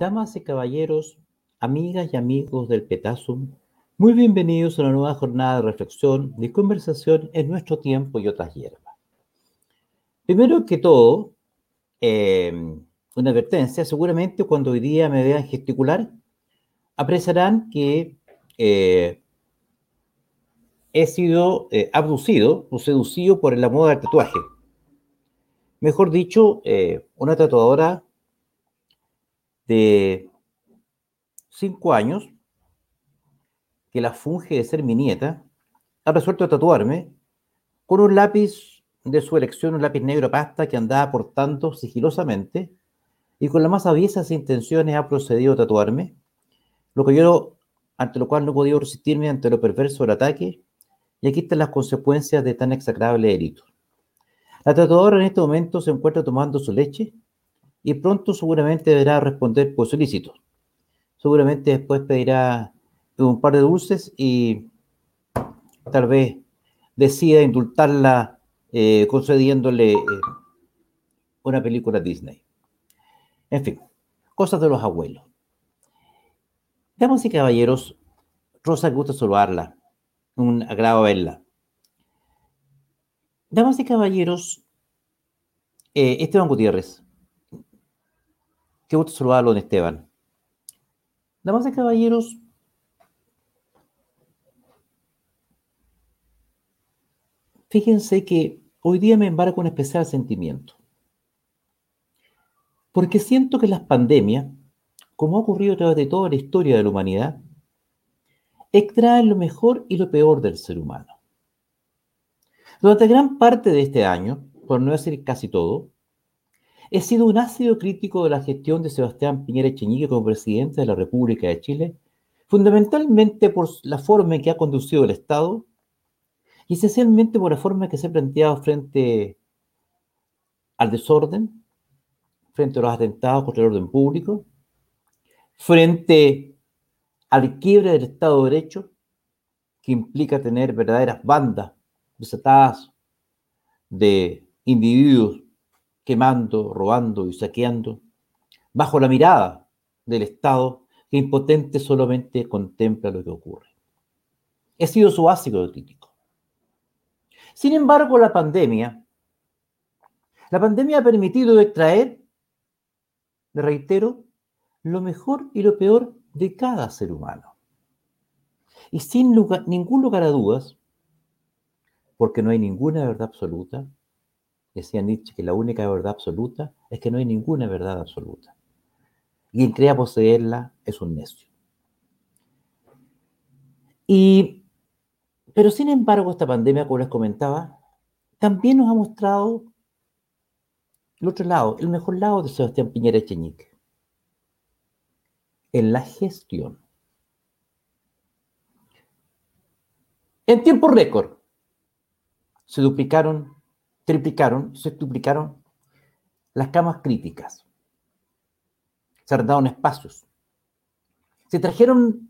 Damas y caballeros, amigas y amigos del Petasum, muy bienvenidos a una nueva jornada de reflexión, de conversación en nuestro tiempo y otras hierbas. Primero que todo, eh, una advertencia, seguramente cuando hoy día me vean gesticular, apreciarán que eh, he sido eh, abducido o seducido por la moda del tatuaje. Mejor dicho, una tatuadora de cinco años, que la funge de ser mi nieta, ha resuelto tatuarme con un lápiz de su elección, un lápiz negro pasta que andaba portando sigilosamente y con las más aviesas intenciones ha procedido a tatuarme, lo que yo, ante lo cual no he podido resistirme ante lo perverso del ataque, y aquí están las consecuencias de tan execrable delito. La tatuadora en este momento se encuentra tomando su leche y pronto seguramente deberá responder por solicito. Seguramente después pedirá un par de dulces y tal vez decida indultarla eh, concediéndole eh, una película Disney. En fin, cosas de los abuelos. Damas y caballeros, Rosa, gusta saludarla. Un agrado verla. Damas y caballeros, eh, Esteban Gutiérrez, Qué gusto saludarlo, don Esteban. Damas y caballeros, fíjense que hoy día me embarco un especial sentimiento. Porque siento que las pandemias, como ha ocurrido a través de toda la historia de la humanidad, extraen lo mejor y lo peor del ser humano. Durante gran parte de este año, por no decir casi todo, He sido un ácido crítico de la gestión de Sebastián Piñera Echeñique como presidente de la República de Chile, fundamentalmente por la forma en que ha conducido el Estado y esencialmente por la forma en que se ha planteado frente al desorden, frente a los atentados contra el orden público, frente al quiebre del Estado de Derecho, que implica tener verdaderas bandas desatadas de individuos quemando, robando y saqueando, bajo la mirada del Estado que impotente solamente contempla lo que ocurre. He sido su básico de crítico. Sin embargo, la pandemia, la pandemia ha permitido extraer, le reitero, lo mejor y lo peor de cada ser humano. Y sin ningún lugar a dudas, porque no hay ninguna verdad absoluta, Decía Nietzsche que la única verdad absoluta es que no hay ninguna verdad absoluta. Quien crea poseerla es un necio. Y, pero sin embargo, esta pandemia, como les comentaba, también nos ha mostrado el otro lado, el mejor lado de Sebastián Piñera Echeñique, en la gestión. En tiempo récord se duplicaron triplicaron, se duplicaron las camas críticas. Se arrendaron espacios. Se trajeron,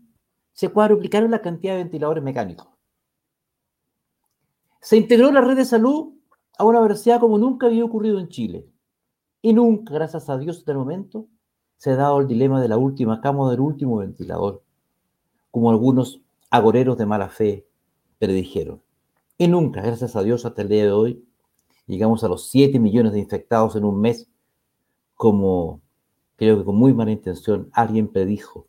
se cuadruplicaron la cantidad de ventiladores mecánicos. Se integró la red de salud a una velocidad como nunca había ocurrido en Chile. Y nunca, gracias a Dios, hasta el momento, se ha dado el dilema de la última cama o del último ventilador, como algunos agoreros de mala fe predijeron. Y nunca, gracias a Dios, hasta el día de hoy, llegamos a los 7 millones de infectados en un mes, como creo que con muy mala intención alguien predijo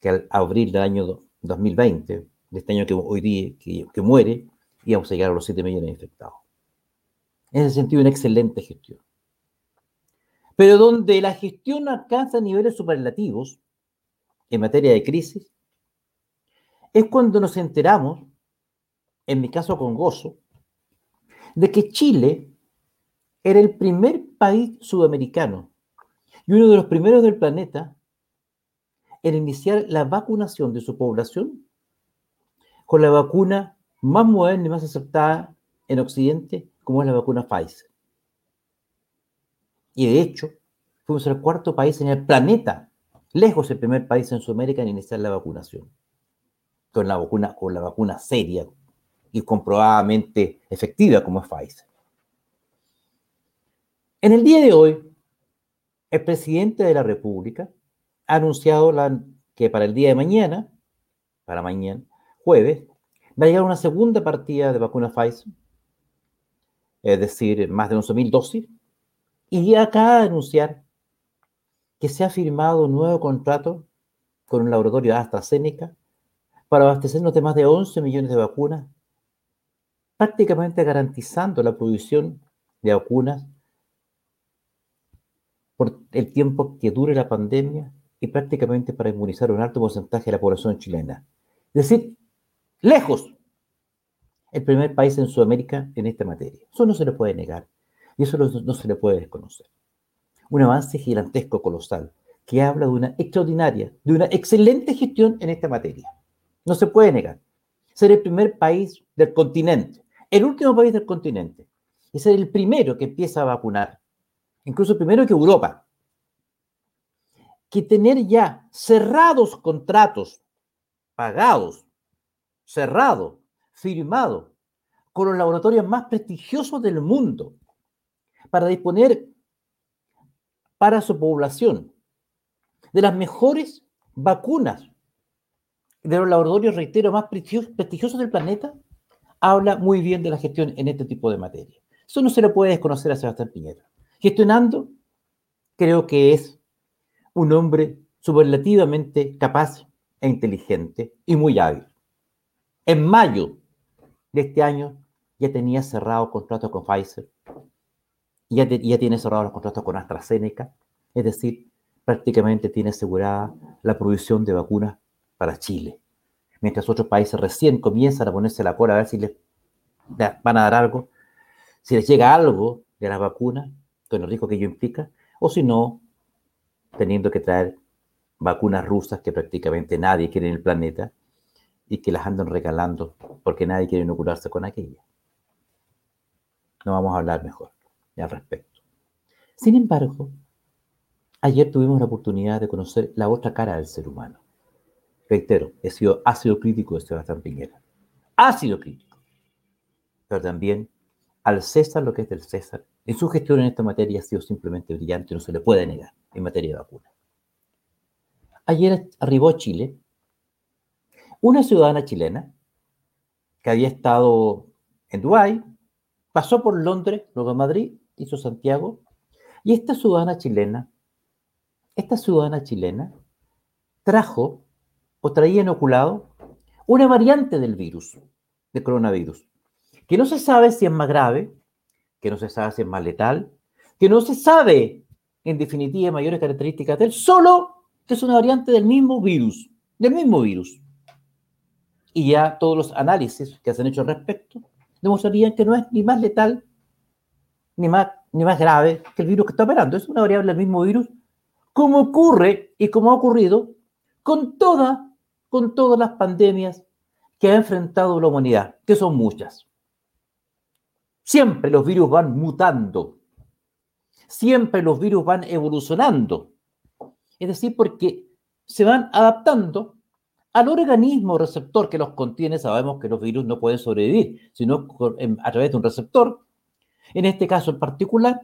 que al abril del año 2020, de este año que hoy día que, muere, íbamos a llegar a los 7 millones de infectados. En ese sentido, una excelente gestión. Pero donde la gestión alcanza niveles superlativos en materia de crisis, es cuando nos enteramos, en mi caso con gozo, de que Chile era el primer país sudamericano y uno de los primeros del planeta en iniciar la vacunación de su población con la vacuna más moderna y más aceptada en Occidente, como es la vacuna Pfizer. Y de hecho, fuimos el cuarto país en el planeta, lejos el primer país en Sudamérica en iniciar la vacunación, con la vacuna, con la vacuna seria, y comprobadamente efectiva como es Pfizer. En el día de hoy, el presidente de la República ha anunciado que para el día de mañana, para mañana, jueves, va a llegar una segunda partida de vacuna Pfizer, es decir, más de 11.000 dosis, y acaba de anunciar que se ha firmado un nuevo contrato con un laboratorio AstraZeneca para abastecernos de más de 11 millones de vacunas, prácticamente garantizando la producción de vacunas por el tiempo que dure la pandemia y prácticamente para inmunizar un alto porcentaje de la población chilena. Es decir, lejos el primer país en Sudamérica en esta materia. Eso no se le puede negar y eso no, se le puede desconocer. Un avance gigantesco, colosal, que habla de una extraordinaria, de una excelente gestión en esta materia. No se puede negar. Ser el primer país del continente, el último país del continente, ser el primero que empieza a vacunar, incluso primero que Europa, que tener ya cerrados contratos, pagados, cerrados, firmados, con los laboratorios más prestigiosos del mundo, para disponer para su población de las mejores vacunas de los laboratorios, reitero, más prestigiosos del planeta, habla muy bien de la gestión en este tipo de materia. Eso no se le puede desconocer a Sebastián Piñera. Gestionando, creo que es un hombre superlativamente capaz e inteligente y muy hábil. En mayo de este año ya tenía cerrado contrato con Pfizer, ya, ya tiene cerrado los contratos con AstraZeneca, es decir, prácticamente tiene asegurada la provisión de vacunas para Chile. Mientras otros países recién comienzan a ponerse la cola a ver si les van a dar algo, si les llega algo de las vacunas, con el riesgo que ello implica, o si no, teniendo que traer vacunas rusas que prácticamente nadie quiere en el planeta y que las andan regalando porque nadie quiere inocularse con aquella. No vamos a hablar mejor al respecto. Sin embargo, ayer tuvimos la oportunidad de conocer la otra cara del ser humano. Reitero, he sido ácido crítico de Sebastián Piñera. Ácido crítico. Pero también al César lo que es del César. En su gestión en esta materia ha sido simplemente brillante, no se le puede negar en materia de vacuna. Ayer arribó a Chile una ciudadana chilena que había estado en Dubái, pasó por Londres, luego a Madrid hizo Santiago, y esta ciudadana chilena, esta ciudadana chilena trajo o traía inoculado una variante del virus, del coronavirus, que no se sabe si es más grave, que no se sabe si es más letal, que no se sabe, en definitiva, mayores características de él, solo que es una variante del mismo virus, del mismo virus. Y ya todos los análisis que se han hecho al respecto demostrarían que no es ni más letal ni más, ni más grave que el virus que está operando. Es una variable del mismo virus, como ocurre y como ha ocurrido con, toda, con todas las pandemias que ha enfrentado la humanidad, que son muchas. Siempre los virus van mutando. Siempre los virus van evolucionando. Es decir, porque se van adaptando al organismo receptor que los contiene. Sabemos que los virus no pueden sobrevivir, sino a través de un receptor en este caso en particular,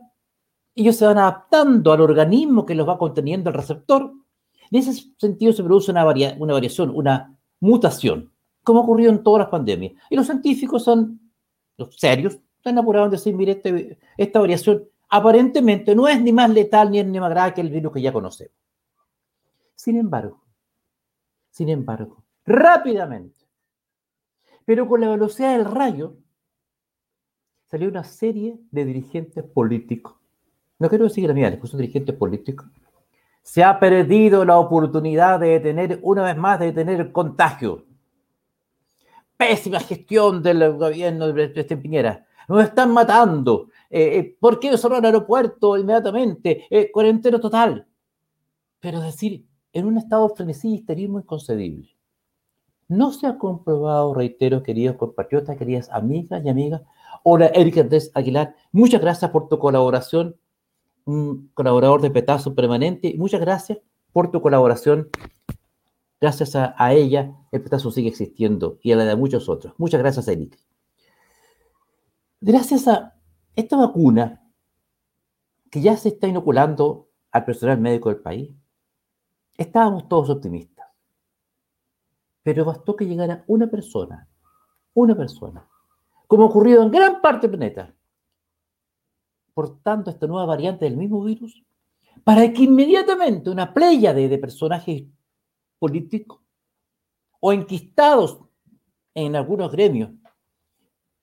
ellos se van adaptando al organismo que los va conteniendo el receptor. En ese sentido se produce una, variación, una mutación, como ocurrió en todas las pandemias. Y los científicos son, los serios, están apurados en decir, mire, este, esta variación aparentemente no es ni más letal ni, ni más grave que el virus que ya conocemos. Sin embargo, sin embargo, rápidamente, pero con la velocidad del rayo, salió una serie de dirigentes políticos. No quiero decir gremiales, pues son dirigentes políticos. Se ha perdido la oportunidad de detener, una vez más, de detener el contagio. Pésima gestión del gobierno de presidente Piñera. Nos están matando. Eh, eh, ¿Por qué cerrar el aeropuerto inmediatamente? Eh, cuarentena total. Pero decir, en un estado de frenesí y histerismo inconcebible. No se ha comprobado, reitero, queridos compatriotas, queridas amigas y amigas, Hola, Erika Andrés Aguilar. Muchas gracias por tu colaboración, un colaborador de Petazo permanente. Muchas gracias por tu colaboración. Gracias a, ella, el Petazo sigue existiendo y a la de muchos otros. Muchas gracias, Erika. Gracias a esta vacuna que ya se está inoculando al personal médico del país, Estábamos todos optimistas. Pero bastó que llegara una persona, una persona, como ocurrido en gran parte del planeta, por tanto esta nueva variante del mismo virus, para que inmediatamente una playa de, personajes políticos o enquistados en algunos gremios,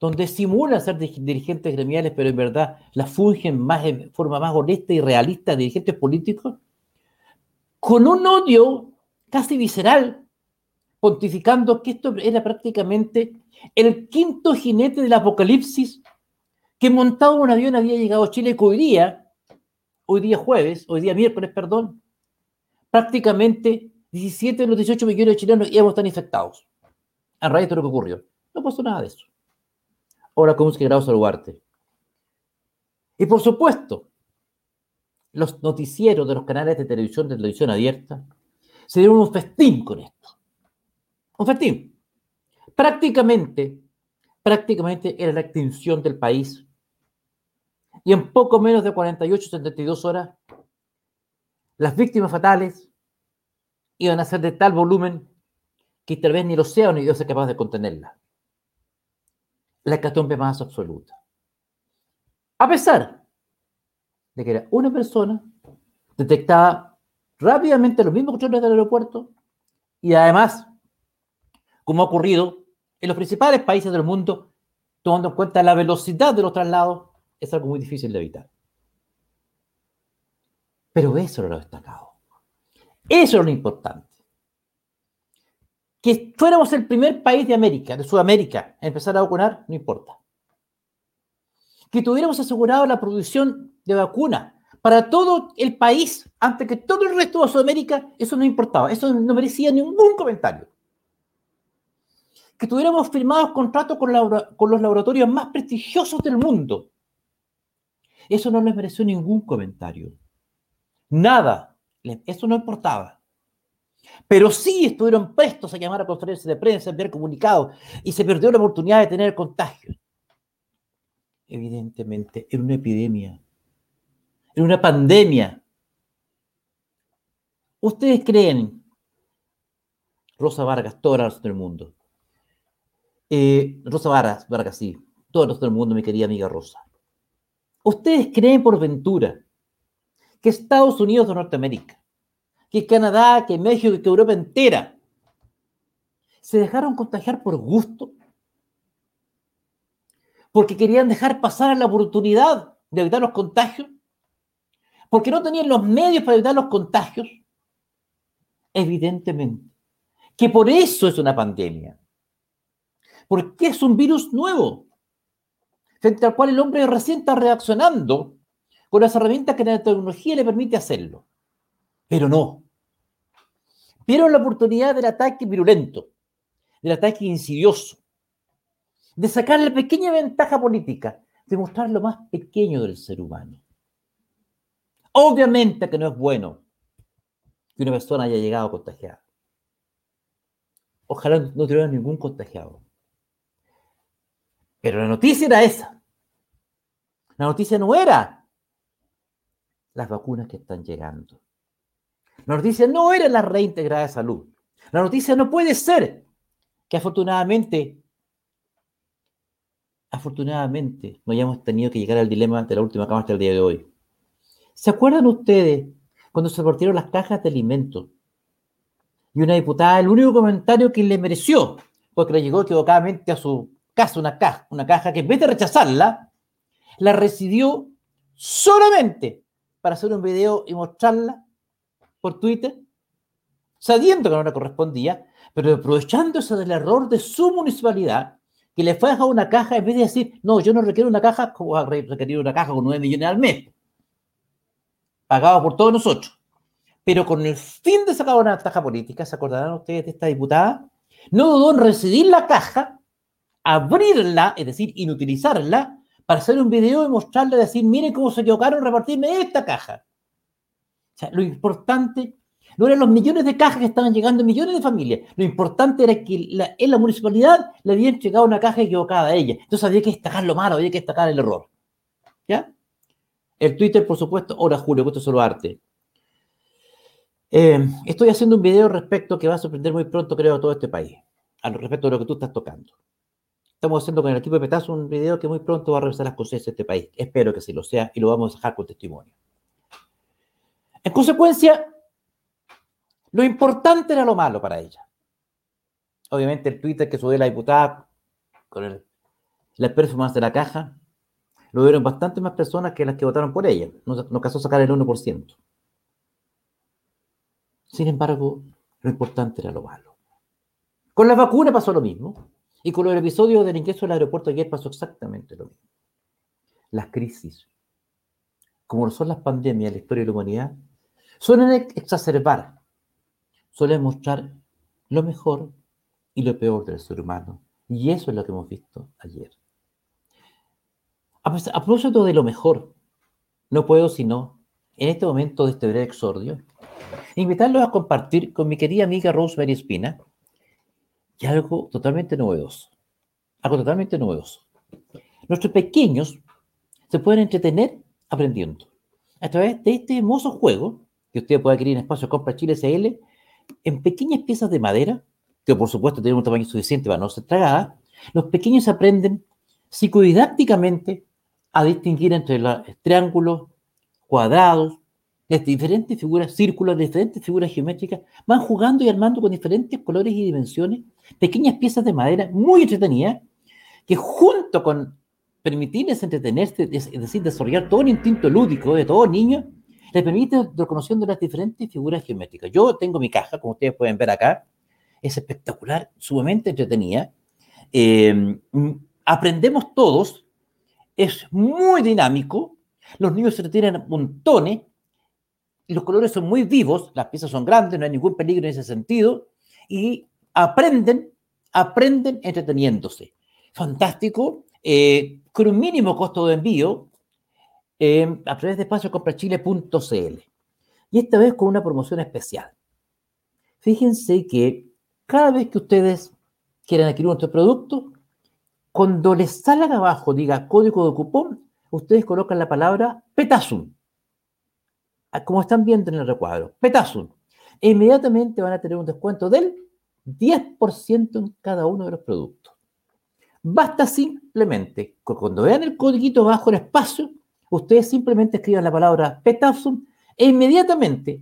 donde simulan ser dirigentes gremiales, pero en verdad las fungen más en forma más honesta y realista dirigentes políticos, con un odio casi visceral, pontificando que esto era prácticamente el quinto jinete del apocalipsis que montado un avión había llegado a Chile que hoy día, hoy día jueves, hoy día miércoles, perdón, prácticamente 17 de los 18 millones de chilenos íbamos a estar infectados a raíz de lo que ocurrió. No pasó nada de eso. Ahora, ¿cómo es que grado saludarte? Y por supuesto, los noticieros de los canales de televisión, de televisión abierta, se dieron un festín con esto. Un festín. Prácticamente, prácticamente era la extinción del país. Y en poco menos de 48, 72 horas, las víctimas fatales iban a ser de tal volumen que tal vez ni el océano ni Dios es capaz de contenerla. La hecatombe más absoluta. A pesar de que era una persona, detectaba rápidamente los mismos controles del aeropuerto y además, como ha ocurrido en los principales países del mundo, tomando en cuenta la velocidad de los traslados, es algo muy difícil de evitar. Pero eso era lo destacado. Eso es lo importante. Que fuéramos el primer país de América, de Sudamérica, a empezar a vacunar, no importa que tuviéramos asegurado la producción de vacuna para todo el país, antes que todo el resto de Sudamérica, eso no importaba, eso no merecía ningún comentario. Que tuviéramos firmados contratos con, con los laboratorios más prestigiosos del mundo, eso no les mereció ningún comentario. Nada, eso no importaba. Pero sí estuvieron prestos a llamar a conferencias de prensa, a enviar comunicados, y se perdió la oportunidad de tener contagio evidentemente, en una epidemia, en una pandemia. ¿Ustedes creen, Rosa Vargas, todas las del mundo, eh, Rosa Vargas, Vargas, sí, todos los del mundo, mi querida amiga Rosa, ¿ustedes creen por ventura que Estados Unidos de Norteamérica, que Canadá, que México, que Europa entera, se dejaron contagiar por gusto? porque querían dejar pasar la oportunidad de evitar los contagios, porque no tenían los medios para evitar los contagios, evidentemente, que por eso es una pandemia, porque es un virus nuevo, frente al cual el hombre recién está reaccionando con las herramientas que la tecnología le permite hacerlo. Pero no. Vieron la oportunidad del ataque virulento, del ataque insidioso, de sacar la pequeña ventaja política, de mostrar lo más pequeño del ser humano. Obviamente que no es bueno que una persona haya llegado contagiada. Ojalá no tuviera ningún contagiado. Pero la noticia era esa. La noticia no era las vacunas que están llegando. La noticia no era la reintegrada de salud. La noticia no puede ser que afortunadamente afortunadamente no hayamos tenido que llegar al dilema de la última cama hasta el día de hoy. ¿Se acuerdan ustedes cuando se partieron las cajas de alimentos? Y una diputada, el único comentario que le mereció, porque le llegó equivocadamente a su casa una caja, una caja que en vez de rechazarla, la recibió solamente para hacer un video y mostrarla por Twitter, sabiendo que no le correspondía, pero aprovechándose del error de su municipalidad, que le fue a dejar una caja en vez de decir, no, yo no requiero una caja, como a requerir una caja con 9 millones al mes, pagado por todos nosotros. Pero con el fin de sacar una caja política, ¿se acordarán ustedes de esta diputada? No dudó en recibir la caja, abrirla, es decir, inutilizarla, para hacer un video y mostrarle, decir, miren cómo se equivocaron repartirme esta caja. O sea, lo importante no eran los millones de cajas que estaban llegando millones de familias. Lo importante era que en la municipalidad le habían llegado una caja equivocada a ella. Entonces había que destacar lo malo, había que destacar el error. ¿Ya? El Twitter, por supuesto, ahora Julio, esto es solo arte. Eh, estoy haciendo un video respecto que va a sorprender muy pronto, creo, a todo este país, al respecto de lo que tú estás tocando. Estamos haciendo con el equipo de Petazo un video que muy pronto va a revisar las conciencias de este país. Espero que sí lo sea y lo vamos a dejar con testimonio. En consecuencia, lo importante era lo malo para ella. Obviamente el Twitter que subió la diputada con el, la performance de la caja, lo vieron bastante más personas que las que votaron por ella. Nos, nos casó sacar el 1%. Sin embargo, lo importante era lo malo. Con la vacuna pasó lo mismo. Y con el episodio del ingreso al aeropuerto ayer pasó exactamente lo mismo. Las crisis, como son las pandemias en la historia de la humanidad, suelen exacerbar, suelen mostrar lo mejor y lo peor del ser humano. Y eso es lo que hemos visto ayer. A propósito de lo mejor, no puedo sino, en este momento de este breve exordio, invitarlos a compartir con mi querida amiga Rosemary Espina y algo totalmente novedoso. Algo totalmente novedoso. Nuestros pequeños se pueden entretener aprendiendo a través de este hermoso juego que usted puede adquirir en Espacio Compra Chile SL en pequeñas piezas de madera, que por supuesto tienen un tamaño suficiente para no ser tragadas. Los pequeños aprenden psicodidácticamente a distinguir entre los triángulos, cuadrados, de diferentes figuras, círculos, diferentes figuras geométricas, van jugando y armando con diferentes colores y dimensiones pequeñas piezas de madera muy entretenidas, que junto con permitirles entretenerse, es decir, desarrollar todo un instinto lúdico de todo niño, les permite reconociendo las diferentes figuras geométricas. Yo tengo mi caja, como ustedes pueden ver acá, es espectacular, sumamente entretenida. Eh, aprendemos todos, es muy dinámico, los niños se retiran montones, los colores son muy vivos, las piezas son grandes, no hay ningún peligro en ese sentido, y aprenden, aprenden entreteniéndose. Fantástico, eh, con un mínimo costo de envío, eh, a través de espaciocomprachile.cl. Y esta vez con una promoción especial. Fíjense que cada vez que ustedes quieran adquirir nuestro producto, cuando les salga abajo, diga código de cupón, ustedes colocan la palabra Petasum. Ah, como están viendo en el recuadro, Petasum. E inmediatamente van a tener un descuento del 10% en cada uno de los productos. Basta simplemente, cuando vean el código bajo el espacio, ustedes simplemente escriban la palabra Petasum e inmediatamente,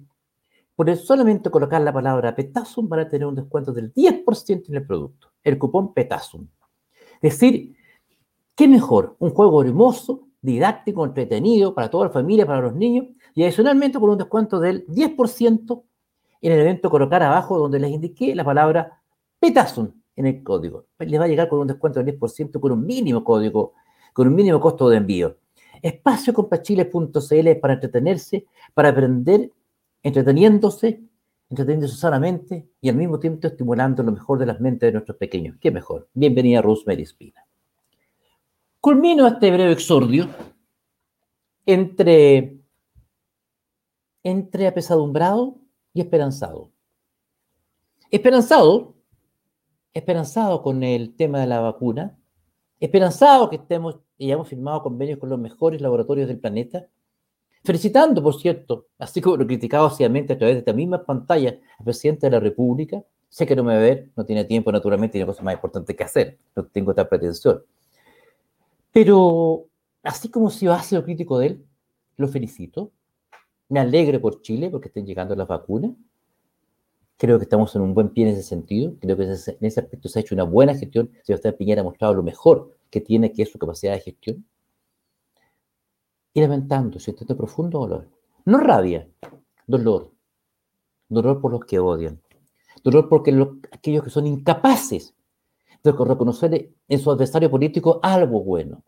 por solamente colocar la palabra Petasum, van a tener un descuento del 10% en el producto, el cupón Petasum. Es decir, ¿qué mejor? Un juego hermoso, didáctico, entretenido para toda la familia, para los niños, y adicionalmente con un descuento del 10% en el evento colocar abajo donde les indiqué la palabra Petasum en el código. Les va a llegar con un descuento del 10% con un mínimo código, con un mínimo costo de envío. Espaciocompachile.cl para entretenerse, para aprender, entreteniéndose, entreteniéndose sanamente y al mismo tiempo estimulando lo mejor de las mentes de nuestros pequeños. ¿Qué mejor? Bienvenida Rosemary Espina. Culmino este breve exordio entre, entre apesadumbrado y esperanzado. Esperanzado, esperanzado con el tema de la vacuna, esperanzado que estemos y hayamos firmado convenios con los mejores laboratorios del planeta, felicitando, por cierto, así como lo criticado ácidamente a través de esta misma pantalla al presidente de la República, sé que no me va a ver, no tiene tiempo, naturalmente, tiene cosas más importantes que hacer, no tengo esta pretensión. Pero, así como yo hace lo crítico de él, lo felicito, me alegro por Chile porque estén llegando las vacunas. Creo que estamos en un buen pie en ese sentido. Creo que en ese aspecto se ha hecho una buena gestión. Sebastián Piñera ha mostrado lo mejor que tiene, que es su capacidad de gestión. Y lamentando, sintiendo profundo dolor. No rabia, dolor. Dolor por los que odian. Dolor porque aquellos que son incapaces de reconocer en su adversario político algo bueno.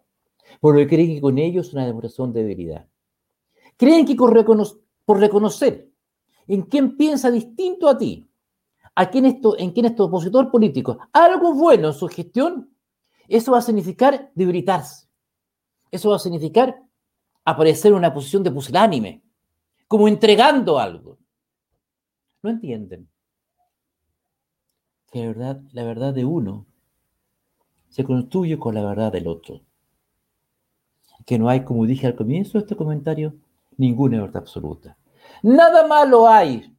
Por lo que creen que con ellos es una demostración de debilidad. Creen que por reconocer en quién piensa distinto a ti, a quién esto, en quién es tu opositor político, algo bueno en su gestión, eso va a significar debilitarse. Eso va a significar aparecer en una posición de pusilánime, como entregando algo. No entienden que la verdad, la verdad de uno se construye con la verdad del otro. Que no hay, como dije al comienzo de este comentario, ninguna verdad absoluta. Nada malo hay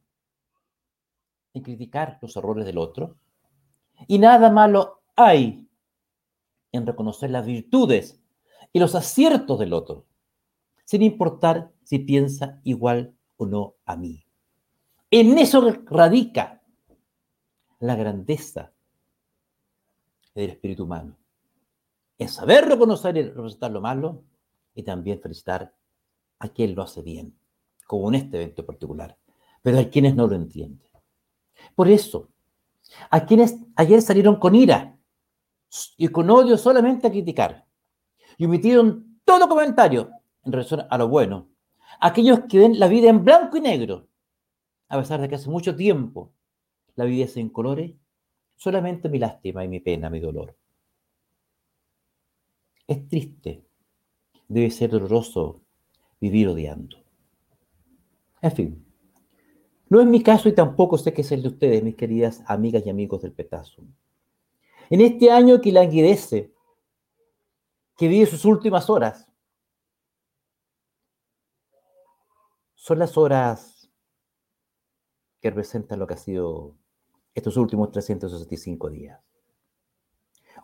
en criticar los errores del otro y nada malo hay en reconocer las virtudes y los aciertos del otro, sin importar si piensa igual o no a mí. En eso radica la grandeza del espíritu humano, en saber reconocer y representar lo malo y también felicitar a quien lo hace bien, como en este evento particular, pero hay quienes no lo entienden. Por eso, a quienes ayer salieron con ira y con odio solamente a criticar y omitieron todo comentario en relación a lo bueno, aquellos que ven la vida en blanco y negro, a pesar de que hace mucho tiempo la vida es en colores, solamente mi lástima y mi pena, mi dolor. Es triste, debe ser doloroso vivir odiando. En fin, no es mi caso y tampoco sé que es el de ustedes, mis queridas amigas y amigos del petazo. En este año que languidece, que vive sus últimas horas, son las horas que representan lo que ha sido estos últimos 365 días.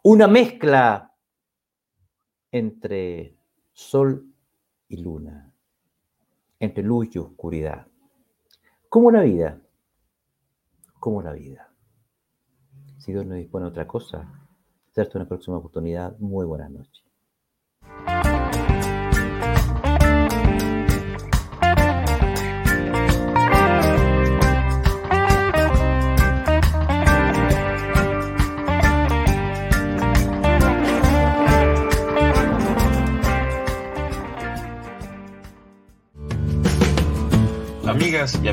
Una mezcla entre sol y luna, entre luz y oscuridad. Como la vida, como la vida. Si Dios nos dispone otra cosa, hasta una próxima oportunidad. Muy buenas noches. Amigas y